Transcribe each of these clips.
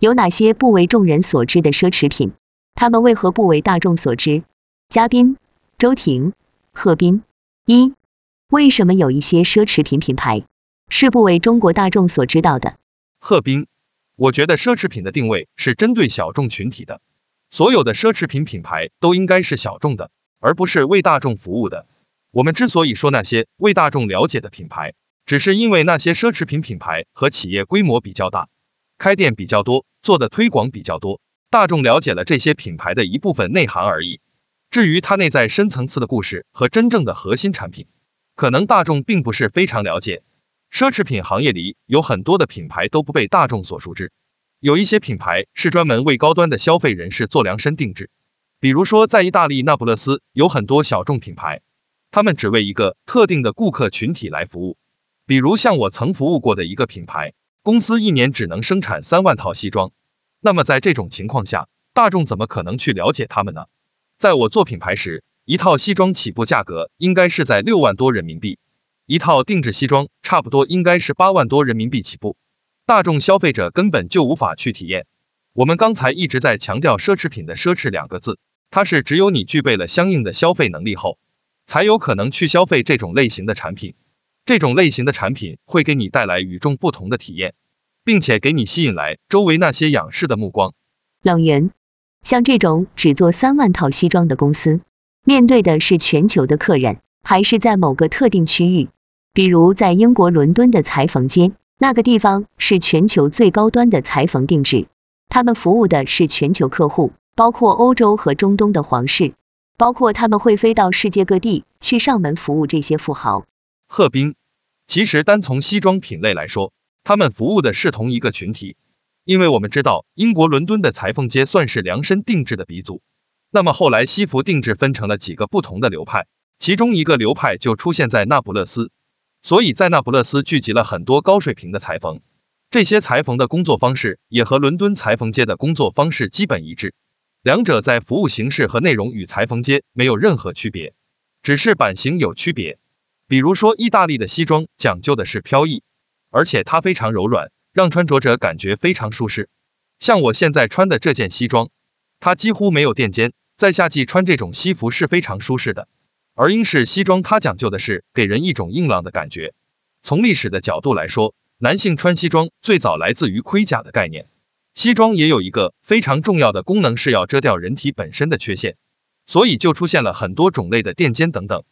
有哪些不为众人所知的奢侈品？他们为何不为大众所知？嘉宾：周婷、贺斌。一、为什么有一些奢侈品品牌是不为中国大众所知道的？贺斌：我觉得奢侈品的定位是针对小众群体的，所有的奢侈品品牌都应该是小众的，而不是为大众服务的。我们之所以说那些为大众了解的品牌，只是因为那些奢侈品品牌和企业规模比较大，开店比较多，做的推广比较多，大众了解了这些品牌的一部分内涵而已。至于它内在深层次的故事和真正的核心产品，可能大众并不是非常了解。奢侈品行业里有很多的品牌都不被大众所熟知，有一些品牌是专门为高端的消费人士做量身定制，比如说在意大利那不勒斯有很多小众品牌。他们只为一个特定的顾客群体来服务，比如像我曾服务过的一个品牌，公司一年只能生产三万套西装。那么在这种情况下，大众怎么可能去了解他们呢？在我做品牌时，一套西装起步价格应该是在六万多人民币，一套定制西装差不多应该是八万多人民币起步，大众消费者根本就无法去体验。我们刚才一直在强调奢侈品的奢侈两个字，它是只有你具备了相应的消费能力后。才有可能去消费这种类型的产品，这种类型的产品会给你带来与众不同的体验，并且给你吸引来周围那些仰视的目光。冷云，像这种只做三万套西装的公司，面对的是全球的客人，还是在某个特定区域？比如在英国伦敦的裁缝街，那个地方是全球最高端的裁缝定制，他们服务的是全球客户，包括欧洲和中东的皇室。包括他们会飞到世界各地去上门服务这些富豪。贺斌，其实单从西装品类来说，他们服务的是同一个群体，因为我们知道英国伦敦的裁缝街算是量身定制的鼻祖。那么后来西服定制分成了几个不同的流派，其中一个流派就出现在那不勒斯，所以在那不勒斯聚集了很多高水平的裁缝，这些裁缝的工作方式也和伦敦裁缝街的工作方式基本一致。两者在服务形式和内容与裁缝街没有任何区别，只是版型有区别。比如说，意大利的西装讲究的是飘逸，而且它非常柔软，让穿着者感觉非常舒适。像我现在穿的这件西装，它几乎没有垫肩，在夏季穿这种西服是非常舒适的。而英式西装它讲究的是给人一种硬朗的感觉。从历史的角度来说，男性穿西装最早来自于盔甲的概念。西装也有一个非常重要的功能，是要遮掉人体本身的缺陷，所以就出现了很多种类的垫肩等等。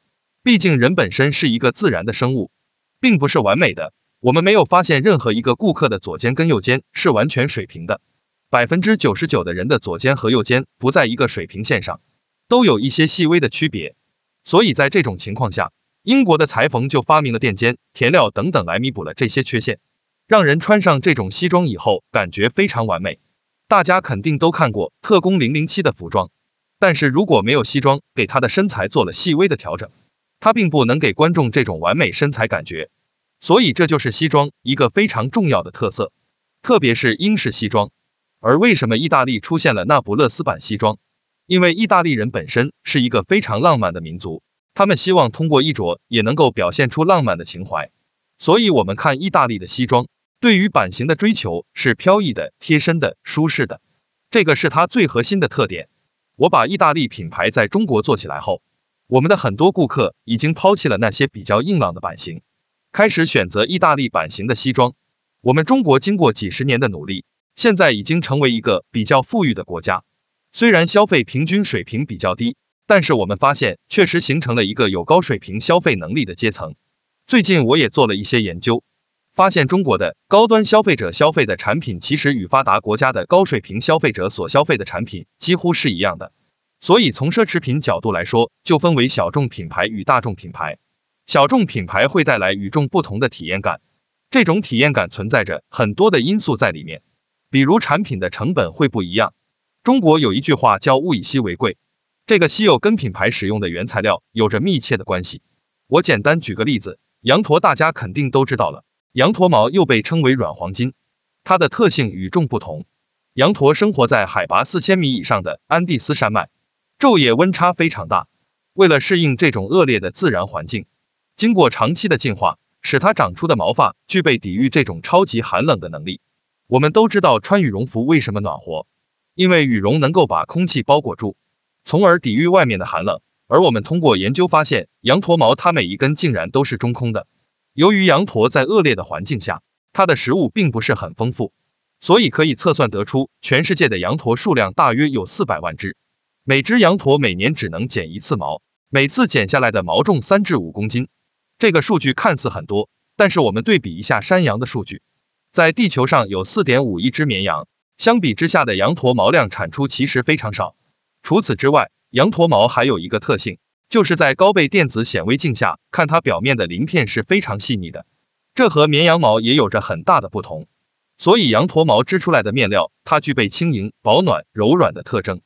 毕竟人本身是一个自然的生物，并不是完美的。我们没有发现任何一个顾客的左肩跟右肩是完全水平的，百分之九十九的人的左肩和右肩不在一个水平线上，都有一些细微的区别。所以在这种情况下，英国的裁缝就发明了垫肩、填料等等来弥补了这些缺陷。让人穿上这种西装以后，感觉非常完美。大家肯定都看过特工零零七的服装，但是如果没有西装给他的身材做了细微的调整，他并不能给观众这种完美身材感觉。所以这就是西装一个非常重要的特色，特别是英式西装。而为什么意大利出现了那不勒斯版西装？因为意大利人本身是一个非常浪漫的民族，他们希望通过衣着也能够表现出浪漫的情怀。所以，我们看意大利的西装。对于版型的追求是飘逸的、贴身的、舒适的，这个是它最核心的特点。我把意大利品牌在中国做起来后，我们的很多顾客已经抛弃了那些比较硬朗的版型，开始选择意大利版型的西装。我们中国经过几十年的努力，现在已经成为一个比较富裕的国家。虽然消费平均水平比较低，但是我们发现确实形成了一个有高水平消费能力的阶层。最近我也做了一些研究。发现中国的高端消费者消费的产品，其实与发达国家的高水平消费者所消费的产品几乎是一样的。所以从奢侈品角度来说，就分为小众品牌与大众品牌。小众品牌会带来与众不同的体验感，这种体验感存在着很多的因素在里面，比如产品的成本会不一样。中国有一句话叫物以稀为贵，这个稀有跟品牌使用的原材料有着密切的关系。我简单举个例子，羊驼大家肯定都知道了。羊驼毛又被称为软黄金，它的特性与众不同。羊驼生活在海拔四千米以上的安第斯山脉，昼夜温差非常大。为了适应这种恶劣的自然环境，经过长期的进化，使它长出的毛发具备抵御这种超级寒冷的能力。我们都知道穿羽绒服为什么暖和，因为羽绒能够把空气包裹住，从而抵御外面的寒冷。而我们通过研究发现，羊驼毛它每一根竟然都是中空的。由于羊驼在恶劣的环境下，它的食物并不是很丰富，所以可以测算得出，全世界的羊驼数量大约有四百万只。每只羊驼每年只能剪一次毛，每次剪下来的毛重三至五公斤。这个数据看似很多，但是我们对比一下山羊的数据。在地球上有四点五亿只绵羊，相比之下的羊驼毛量产出其实非常少。除此之外，羊驼毛还有一个特性，就是在高倍电子显微镜下看它表面的鳞片是非常细腻的，这和绵羊毛也有着很大的不同。所以羊驼毛织出来的面料，它具备轻盈、保暖、柔软的特征。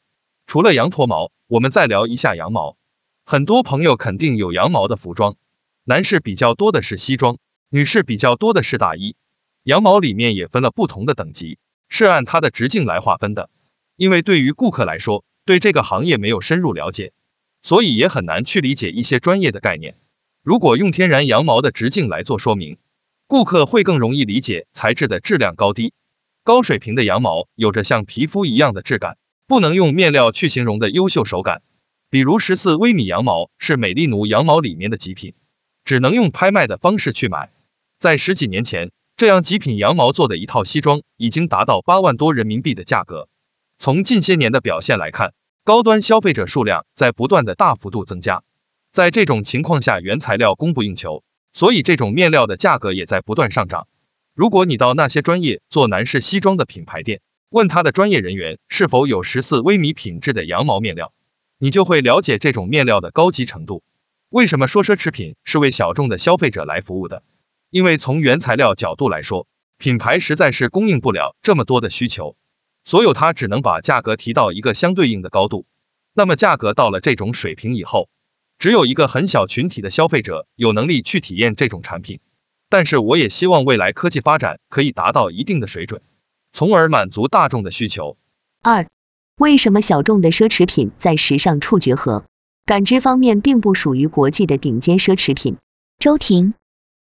除了羊驼毛，我们再聊一下羊毛。很多朋友肯定有羊毛的服装，男士比较多的是西装，女士比较多的是大衣。羊毛里面也分了不同的等级，是按它的直径来划分的。因为对于顾客来说，对这个行业没有深入了解，所以也很难去理解一些专业的概念。如果用天然羊毛的直径来做说明，顾客会更容易理解材质的质量高低。高水平的羊毛有着像皮肤一样的质感，不能用面料去形容的优秀手感。比如十四微米羊毛是美丽奴羊毛里面的极品，只能用拍卖的方式去买。在十几年前。这样极品羊毛做的一套西装已经达到八万多人民币的价格。从近些年的表现来看，高端消费者数量在不断的大幅度增加。在这种情况下，原材料供不应求，所以这种面料的价格也在不断上涨。如果你到那些专业做男士西装的品牌店，问他的专业人员是否有十四微米品质的羊毛面料，你就会了解这种面料的高级程度。为什么说奢侈品是为小众的消费者来服务的？因为从原材料角度来说，品牌实在是供应不了这么多的需求，所有它只能把价格提到一个相对应的高度。那么价格到了这种水平以后，只有一个很小群体的消费者有能力去体验这种产品。但是我也希望未来科技发展可以达到一定的水准，从而满足大众的需求。二、为什么小众的奢侈品在时尚触觉和感知方面并不属于国际的顶尖奢侈品？周婷。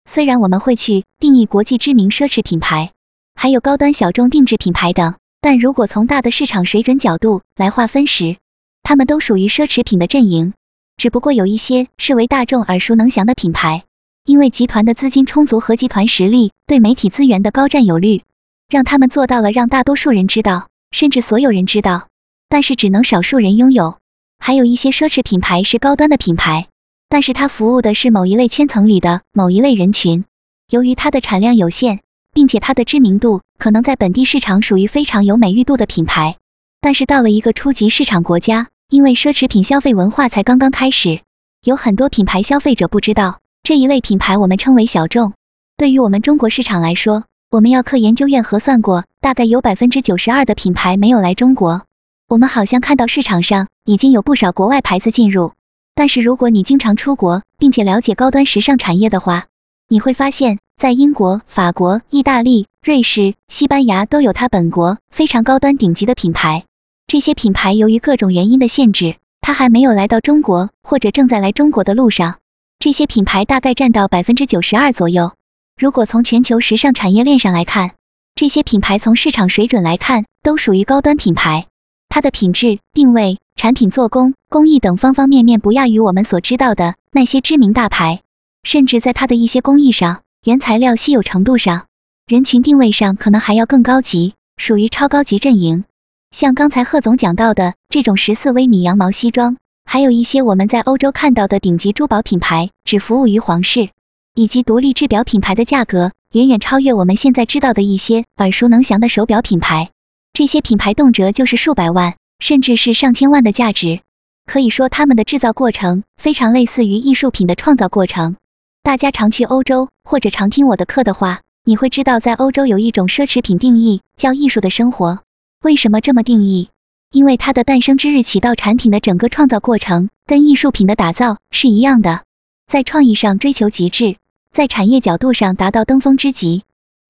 虽然我们会去定义国际知名奢侈品牌，还有高端小众定制品牌等，但如果从大的市场水准角度来划分时，他们都属于奢侈品的阵营。只不过有一些是为大众耳熟能详的品牌，因为集团的资金充足和集团实力对媒体资源的高占有率，让他们做到了让大多数人知道，甚至所有人知道，但是只能少数人拥有。还有一些奢侈品牌是高端的品牌。但是它服务的是某一类圈层里的某一类人群，由于它的产量有限，并且它的知名度可能在本地市场属于非常有美誉度的品牌，但是到了一个初级市场国家，因为奢侈品消费文化才刚刚开始，有很多品牌消费者不知道这一类品牌，我们称为小众。对于我们中国市场来说，我们药科研究院核算过，大概有百分之九十二的品牌没有来中国，我们好像看到市场上已经有不少国外牌子进入。但是如果你经常出国，并且了解高端时尚产业的话，你会发现，在英国、法国、意大利、瑞士、西班牙都有它本国非常高端顶级的品牌。这些品牌由于各种原因的限制，它还没有来到中国，或者正在来中国的路上。这些品牌大概占到百分之九十二左右。如果从全球时尚产业链上来看，这些品牌从市场水准来看，都属于高端品牌。它的品质、定位。产品做工、工艺等方方面面不亚于我们所知道的那些知名大牌，甚至在它的一些工艺上、原材料稀有程度上、人群定位上，可能还要更高级，属于超高级阵营。像刚才贺总讲到的这种十四微米羊毛西装，还有一些我们在欧洲看到的顶级珠宝品牌，只服务于皇室，以及独立制表品牌的价格，远远超越我们现在知道的一些耳熟能详的手表品牌。这些品牌动辄就是数百万。甚至是上千万的价值，可以说他们的制造过程非常类似于艺术品的创造过程。大家常去欧洲或者常听我的课的话，你会知道在欧洲有一种奢侈品定义叫艺术的生活。为什么这么定义？因为它的诞生之日起到产品的整个创造过程跟艺术品的打造是一样的，在创意上追求极致，在产业角度上达到登峰之极，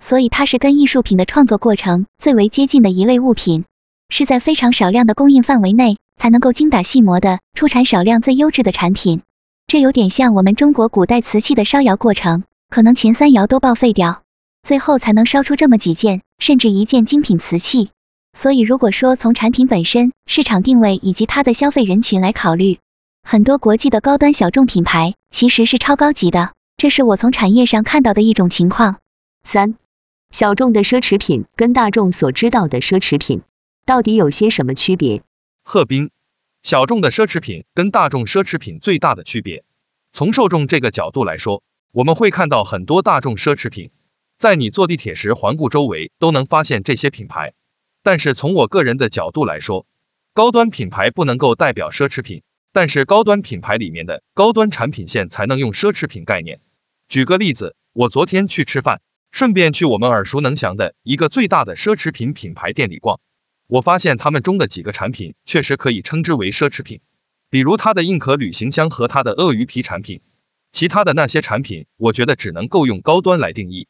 所以它是跟艺术品的创作过程最为接近的一类物品。是在非常少量的供应范围内才能够精打细磨的出产少量最优质的产品，这有点像我们中国古代瓷器的烧窑过程，可能前三窑都报废掉，最后才能烧出这么几件，甚至一件精品瓷器。所以如果说从产品本身、市场定位以及它的消费人群来考虑，很多国际的高端小众品牌其实是超高级的，这是我从产业上看到的一种情况。三，小众的奢侈品跟大众所知道的奢侈品到底有些什么区别？贺斌，小众的奢侈品跟大众奢侈品最大的区别，从受众这个角度来说，我们会看到很多大众奢侈品，在你坐地铁时环顾周围都能发现这些品牌。但是从我个人的角度来说，高端品牌不能够代表奢侈品，但是高端品牌里面的高端产品线才能用奢侈品概念。举个例子，我昨天去吃饭，顺便去我们耳熟能详的一个最大的奢侈品品牌店里逛，我发现他们中的几个产品确实可以称之为奢侈品，比如它的硬壳旅行箱和它的鳄鱼皮产品，其他的那些产品，我觉得只能够用高端来定义，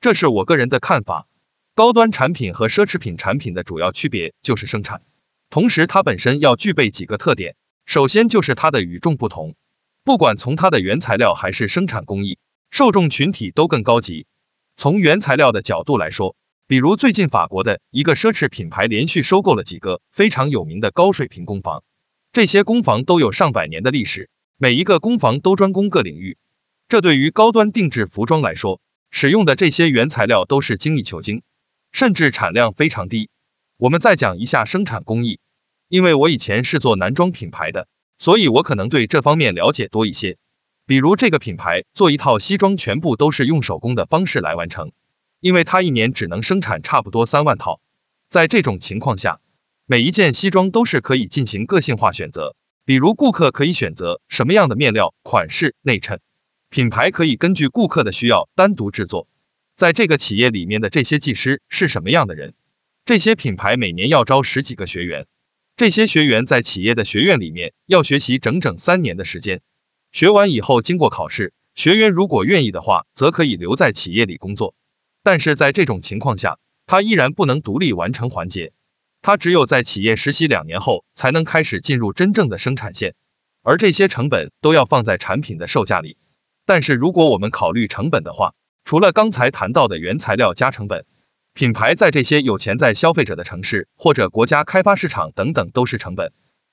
这是我个人的看法。高端产品和奢侈品产品的主要区别就是生产，同时它本身要具备几个特点，首先就是它的与众不同，不管从它的原材料还是生产工艺，受众群体都更高级。从原材料的角度来说，比如最近法国的一个奢侈品牌连续收购了几个非常有名的高水平工坊，这些工坊都有上百年的历史，每一个工坊都专攻各领域，这对于高端定制服装来说，使用的这些原材料都是精益求精。甚至产量非常低。我们再讲一下生产工艺，因为我以前是做男装品牌的，所以我可能对这方面了解多一些。比如这个品牌做一套西装，全部都是用手工的方式来完成，因为它一年只能生产差不多三万套。在这种情况下，每一件西装都是可以进行个性化选择，比如顾客可以选择什么样的面料、款式、内衬，品牌可以根据顾客的需要单独制作。在这个企业里面的这些技师是什么样的人？这些品牌每年要招十几个学员，这些学员在企业的学院里面要学习整整三年的时间，学完以后经过考试，学员如果愿意的话，则可以留在企业里工作。但是在这种情况下，他依然不能独立完成环节，他只有在企业实习两年后，才能开始进入真正的生产线，而这些成本都要放在产品的售价里。但是如果我们考虑成本的话，除了刚才谈到的原材料加成本，品牌在这些有潜在消费者的城市或者国家开发市场等等都是成本，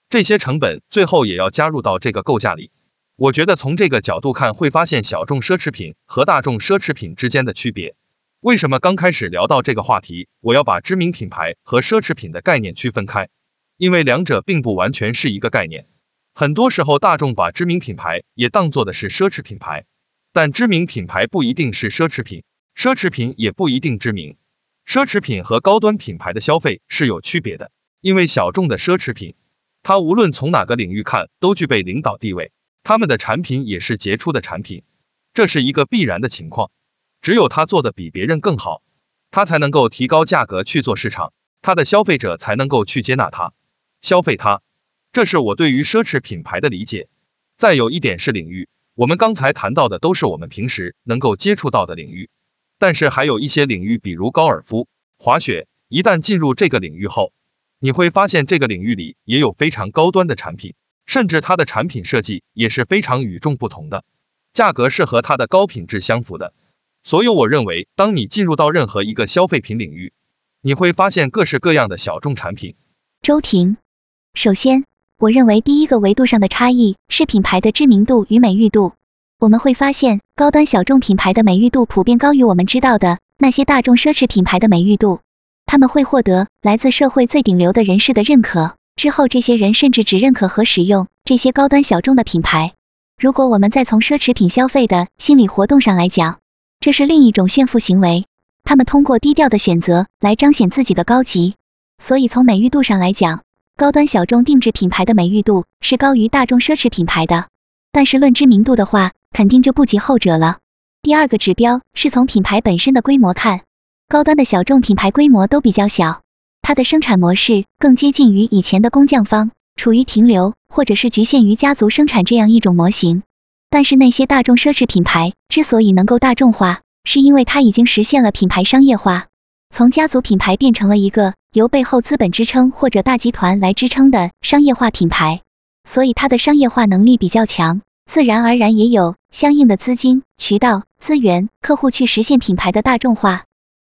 这些成本最后也要加入到这个构架里。我觉得从这个角度看，会发现小众奢侈品和大众奢侈品之间的区别。为什么刚开始聊到这个话题，我要把知名品牌和奢侈品的概念区分开？因为两者并不完全是一个概念。很多时候，大众把知名品牌也当做的是奢侈品牌。但知名品牌不一定是奢侈品，奢侈品也不一定知名。奢侈品和高端品牌的消费是有区别的，因为小众的奢侈品，它无论从哪个领域看都具备领导地位，他们的产品也是杰出的产品，这是一个必然的情况。只有他做的比别人更好，他才能够提高价格去做市场，他的消费者才能够去接纳他，消费他。这是我对于奢侈品牌的理解。再有一点是领域。我们刚才谈到的都是我们平时能够接触到的领域，但是还有一些领域，比如高尔夫、滑雪，一旦进入这个领域后，你会发现这个领域里也有非常高端的产品，甚至它的产品设计也是非常与众不同的，价格是和它的高品质相符的。所以我认为，当你进入到任何一个消费品领域，你会发现各式各样的小众产品。周婷，首先。我认为第一个维度上的差异是品牌的知名度与美誉度。我们会发现，高端小众品牌的美誉度普遍高于我们知道的那些大众奢侈品牌的美誉度。他们会获得来自社会最顶流的人士的认可，之后这些人甚至只认可和使用这些高端小众的品牌。如果我们再从奢侈品消费的心理活动上来讲，这是另一种炫富行为。他们通过低调的选择来彰显自己的高级。所以从美誉度上来讲，高端小众定制品牌的美誉度是高于大众奢侈品牌的，但是论知名度的话，肯定就不及后者了。第二个指标是从品牌本身的规模看，高端的小众品牌规模都比较小，它的生产模式更接近于以前的工匠方，处于停留或者是局限于家族生产这样一种模型。但是那些大众奢侈品牌之所以能够大众化，是因为它已经实现了品牌商业化。从家族品牌变成了一个由背后资本支撑或者大集团来支撑的商业化品牌，所以它的商业化能力比较强，自然而然也有相应的资金、渠道、资源、客户去实现品牌的大众化，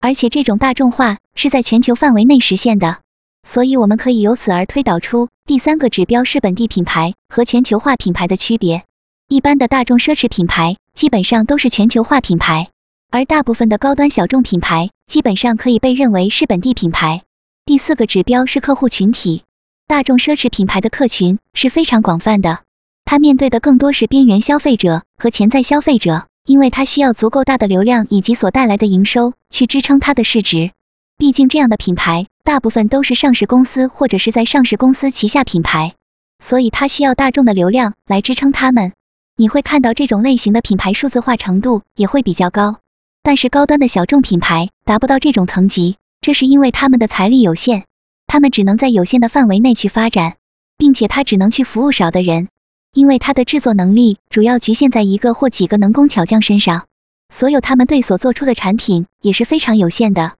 而且这种大众化是在全球范围内实现的。所以我们可以由此而推导出第三个指标是本地品牌和全球化品牌的区别。一般的大众奢侈品牌基本上都是全球化品牌，而大部分的高端小众品牌基本上可以被认为是本地品牌。第四个指标是客户群体，大众奢侈品牌的客群是非常广泛的，它面对的更多是边缘消费者和潜在消费者，因为它需要足够大的流量以及所带来的营收去支撑它的市值。毕竟这样的品牌大部分都是上市公司或者是在上市公司旗下品牌，所以它需要大众的流量来支撑它们。你会看到这种类型的品牌数字化程度也会比较高，但是高端的小众品牌达不到这种层级，这是因为他们的财力有限，他们只能在有限的范围内去发展，并且他只能去服务少的人，因为它的制作能力主要局限在一个或几个能工巧匠身上，所有他们对所做出的产品也是非常有限的。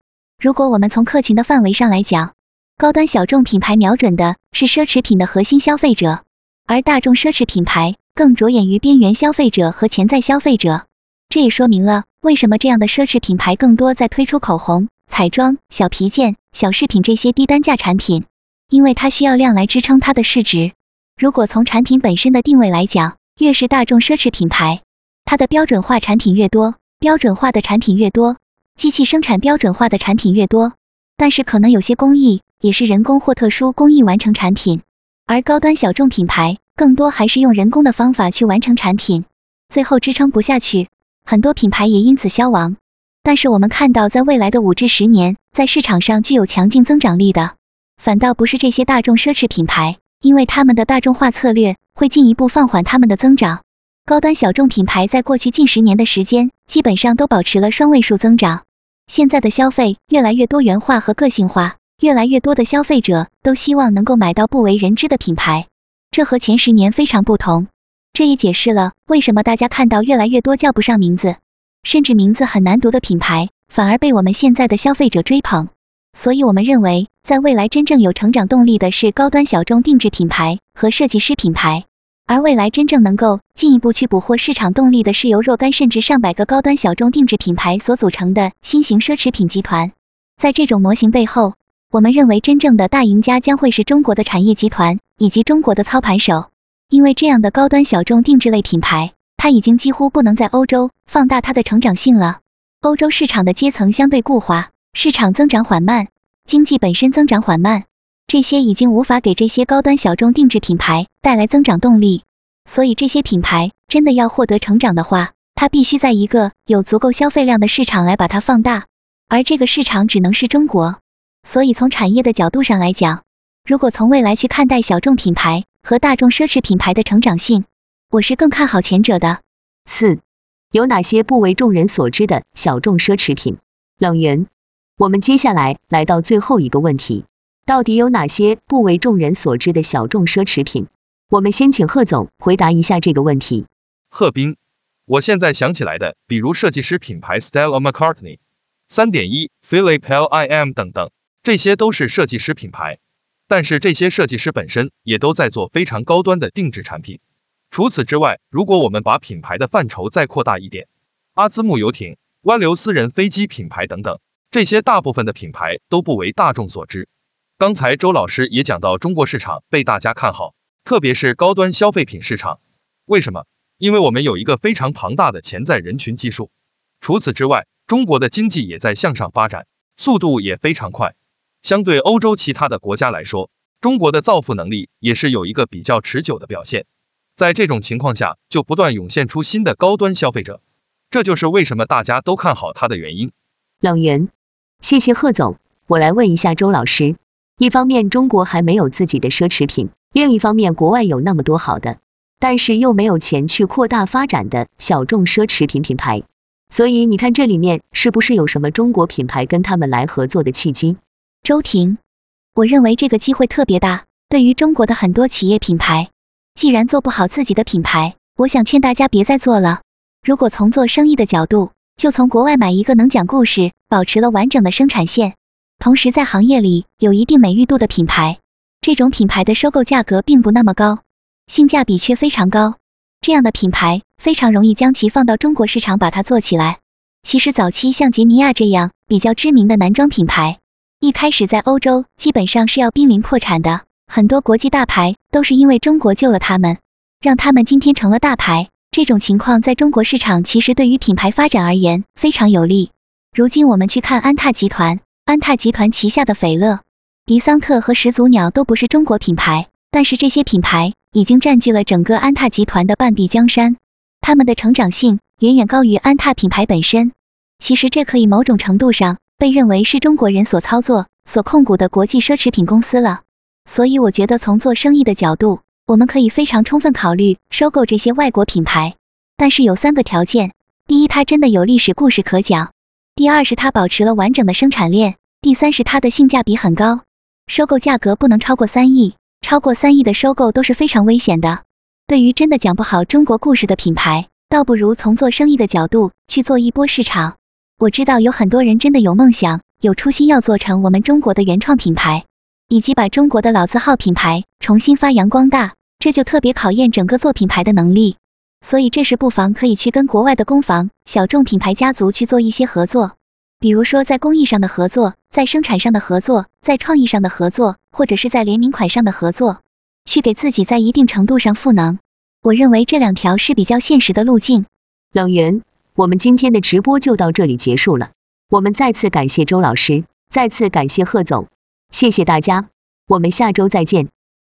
如果我们从客群的范围上来讲，高端小众品牌瞄准的是奢侈品的核心消费者，而大众奢侈品牌更着眼于边缘消费者和潜在消费者。这也说明了为什么这样的奢侈品牌更多在推出口红、彩妆、小皮件、小饰品这些低单价产品，因为它需要量来支撑它的市值。如果从产品本身的定位来讲，越是大众奢侈品牌，它的标准化产品越多，标准化的产品越多。机器生产标准化的产品越多，但是可能有些工艺也是人工或特殊工艺完成产品，而高端小众品牌更多还是用人工的方法去完成产品，最后支撑不下去，很多品牌也因此消亡。但是我们看到，在未来的五至十年，在市场上具有强劲增长力的，反倒不是这些大众奢侈品牌，因为他们的大众化策略会进一步放缓他们的增长。高端小众品牌在过去近十年的时间，基本上都保持了双位数增长。现在的消费越来越多元化和个性化，越来越多的消费者都希望能够买到不为人知的品牌，这和前十年非常不同。这也解释了为什么大家看到越来越多叫不上名字，甚至名字很难读的品牌，反而被我们现在的消费者追捧。所以，我们认为，在未来真正有成长动力的是高端小众定制品牌和设计师品牌。而未来真正能够进一步去捕获市场动力的是由若干甚至上百个高端小众定制品牌所组成的新型奢侈品集团。在这种模型背后，我们认为真正的大赢家将会是中国的产业集团以及中国的操盘手，因为这样的高端小众定制类品牌，它已经几乎不能在欧洲放大它的成长性了。欧洲市场的阶层相对固化，市场增长缓慢，经济本身增长缓慢。这些已经无法给这些高端小众定制品牌带来增长动力，所以这些品牌真的要获得成长的话，它必须在一个有足够消费量的市场来把它放大，而这个市场只能是中国。所以从产业的角度上来讲，如果从未来去看待小众品牌和大众奢侈品牌的成长性，我是更看好前者的。四，有哪些不为众人所知的小众奢侈品？冷云，我们接下来来到最后一个问题。到底有哪些不为众人所知的小众奢侈品？我们先请贺总回答一下这个问题。贺斌，我现在想起来的，比如设计师品牌 Stella McCartney、三点一、Philip Lim 等等，这些都是设计师品牌。但是这些设计师本身也都在做非常高端的定制产品。除此之外，如果我们把品牌的范畴再扩大一点，阿兹木游艇、湾流私人飞机品牌等等，这些大部分的品牌都不为大众所知。刚才周老师也讲到，中国市场被大家看好，特别是高端消费品市场。为什么？因为我们有一个非常庞大的潜在人群基数。除此之外，中国的经济也在向上发展，速度也非常快。相对欧洲其他的国家来说，中国的造富能力也是有一个比较持久的表现。在这种情况下，就不断涌现出新的高端消费者，这就是为什么大家都看好它的原因。冷云，谢谢贺总。我来问一下周老师。一方面中国还没有自己的奢侈品，另一方面国外有那么多好的，但是又没有钱去扩大发展的小众奢侈品品牌，所以你看这里面是不是有什么中国品牌跟他们来合作的契机？周婷，我认为这个机会特别大，对于中国的很多企业品牌，既然做不好自己的品牌，我想劝大家别再做了。如果从做生意的角度，就从国外买一个能讲故事、保持了完整的生产线。同时，在行业里有一定美誉度的品牌，这种品牌的收购价格并不那么高，性价比却非常高。这样的品牌非常容易将其放到中国市场把它做起来。其实早期像杰尼亚这样比较知名的男装品牌，一开始在欧洲基本上是要濒临破产的，很多国际大牌都是因为中国救了他们，让他们今天成了大牌。这种情况在中国市场其实对于品牌发展而言非常有利。如今我们去看安踏集团，安踏集团旗下的斐乐、迪桑特和始祖鸟都不是中国品牌，但是这些品牌已经占据了整个安踏集团的半壁江山，他们的成长性远远高于安踏品牌本身。其实这可以某种程度上被认为是中国人所操作、所控股的国际奢侈品公司了。所以我觉得从做生意的角度，我们可以非常充分考虑收购这些外国品牌，但是有三个条件：第一，它真的有历史故事可讲；第二是它保持了完整的生产链；第三是它的性价比很高。收购价格不能超过三亿，超过三亿的收购都是非常危险的。对于真的讲不好中国故事的品牌，倒不如从做生意的角度去做一波市场。我知道有很多人真的有梦想、有初心，要做成我们中国的原创品牌，以及把中国的老字号品牌重新发扬光大，这就特别考验整个做品牌的能力。所以这时不妨可以去跟国外的工坊、小众品牌家族去做一些合作，比如说在工艺上的合作，在生产上的合作，在创意上的合作，或者是在联名款上的合作，去给自己在一定程度上赋能。我认为这两条是比较现实的路径。冷源。我们今天的直播就到这里结束了，我们再次感谢周老师，再次感谢贺总，谢谢大家，我们下周再见。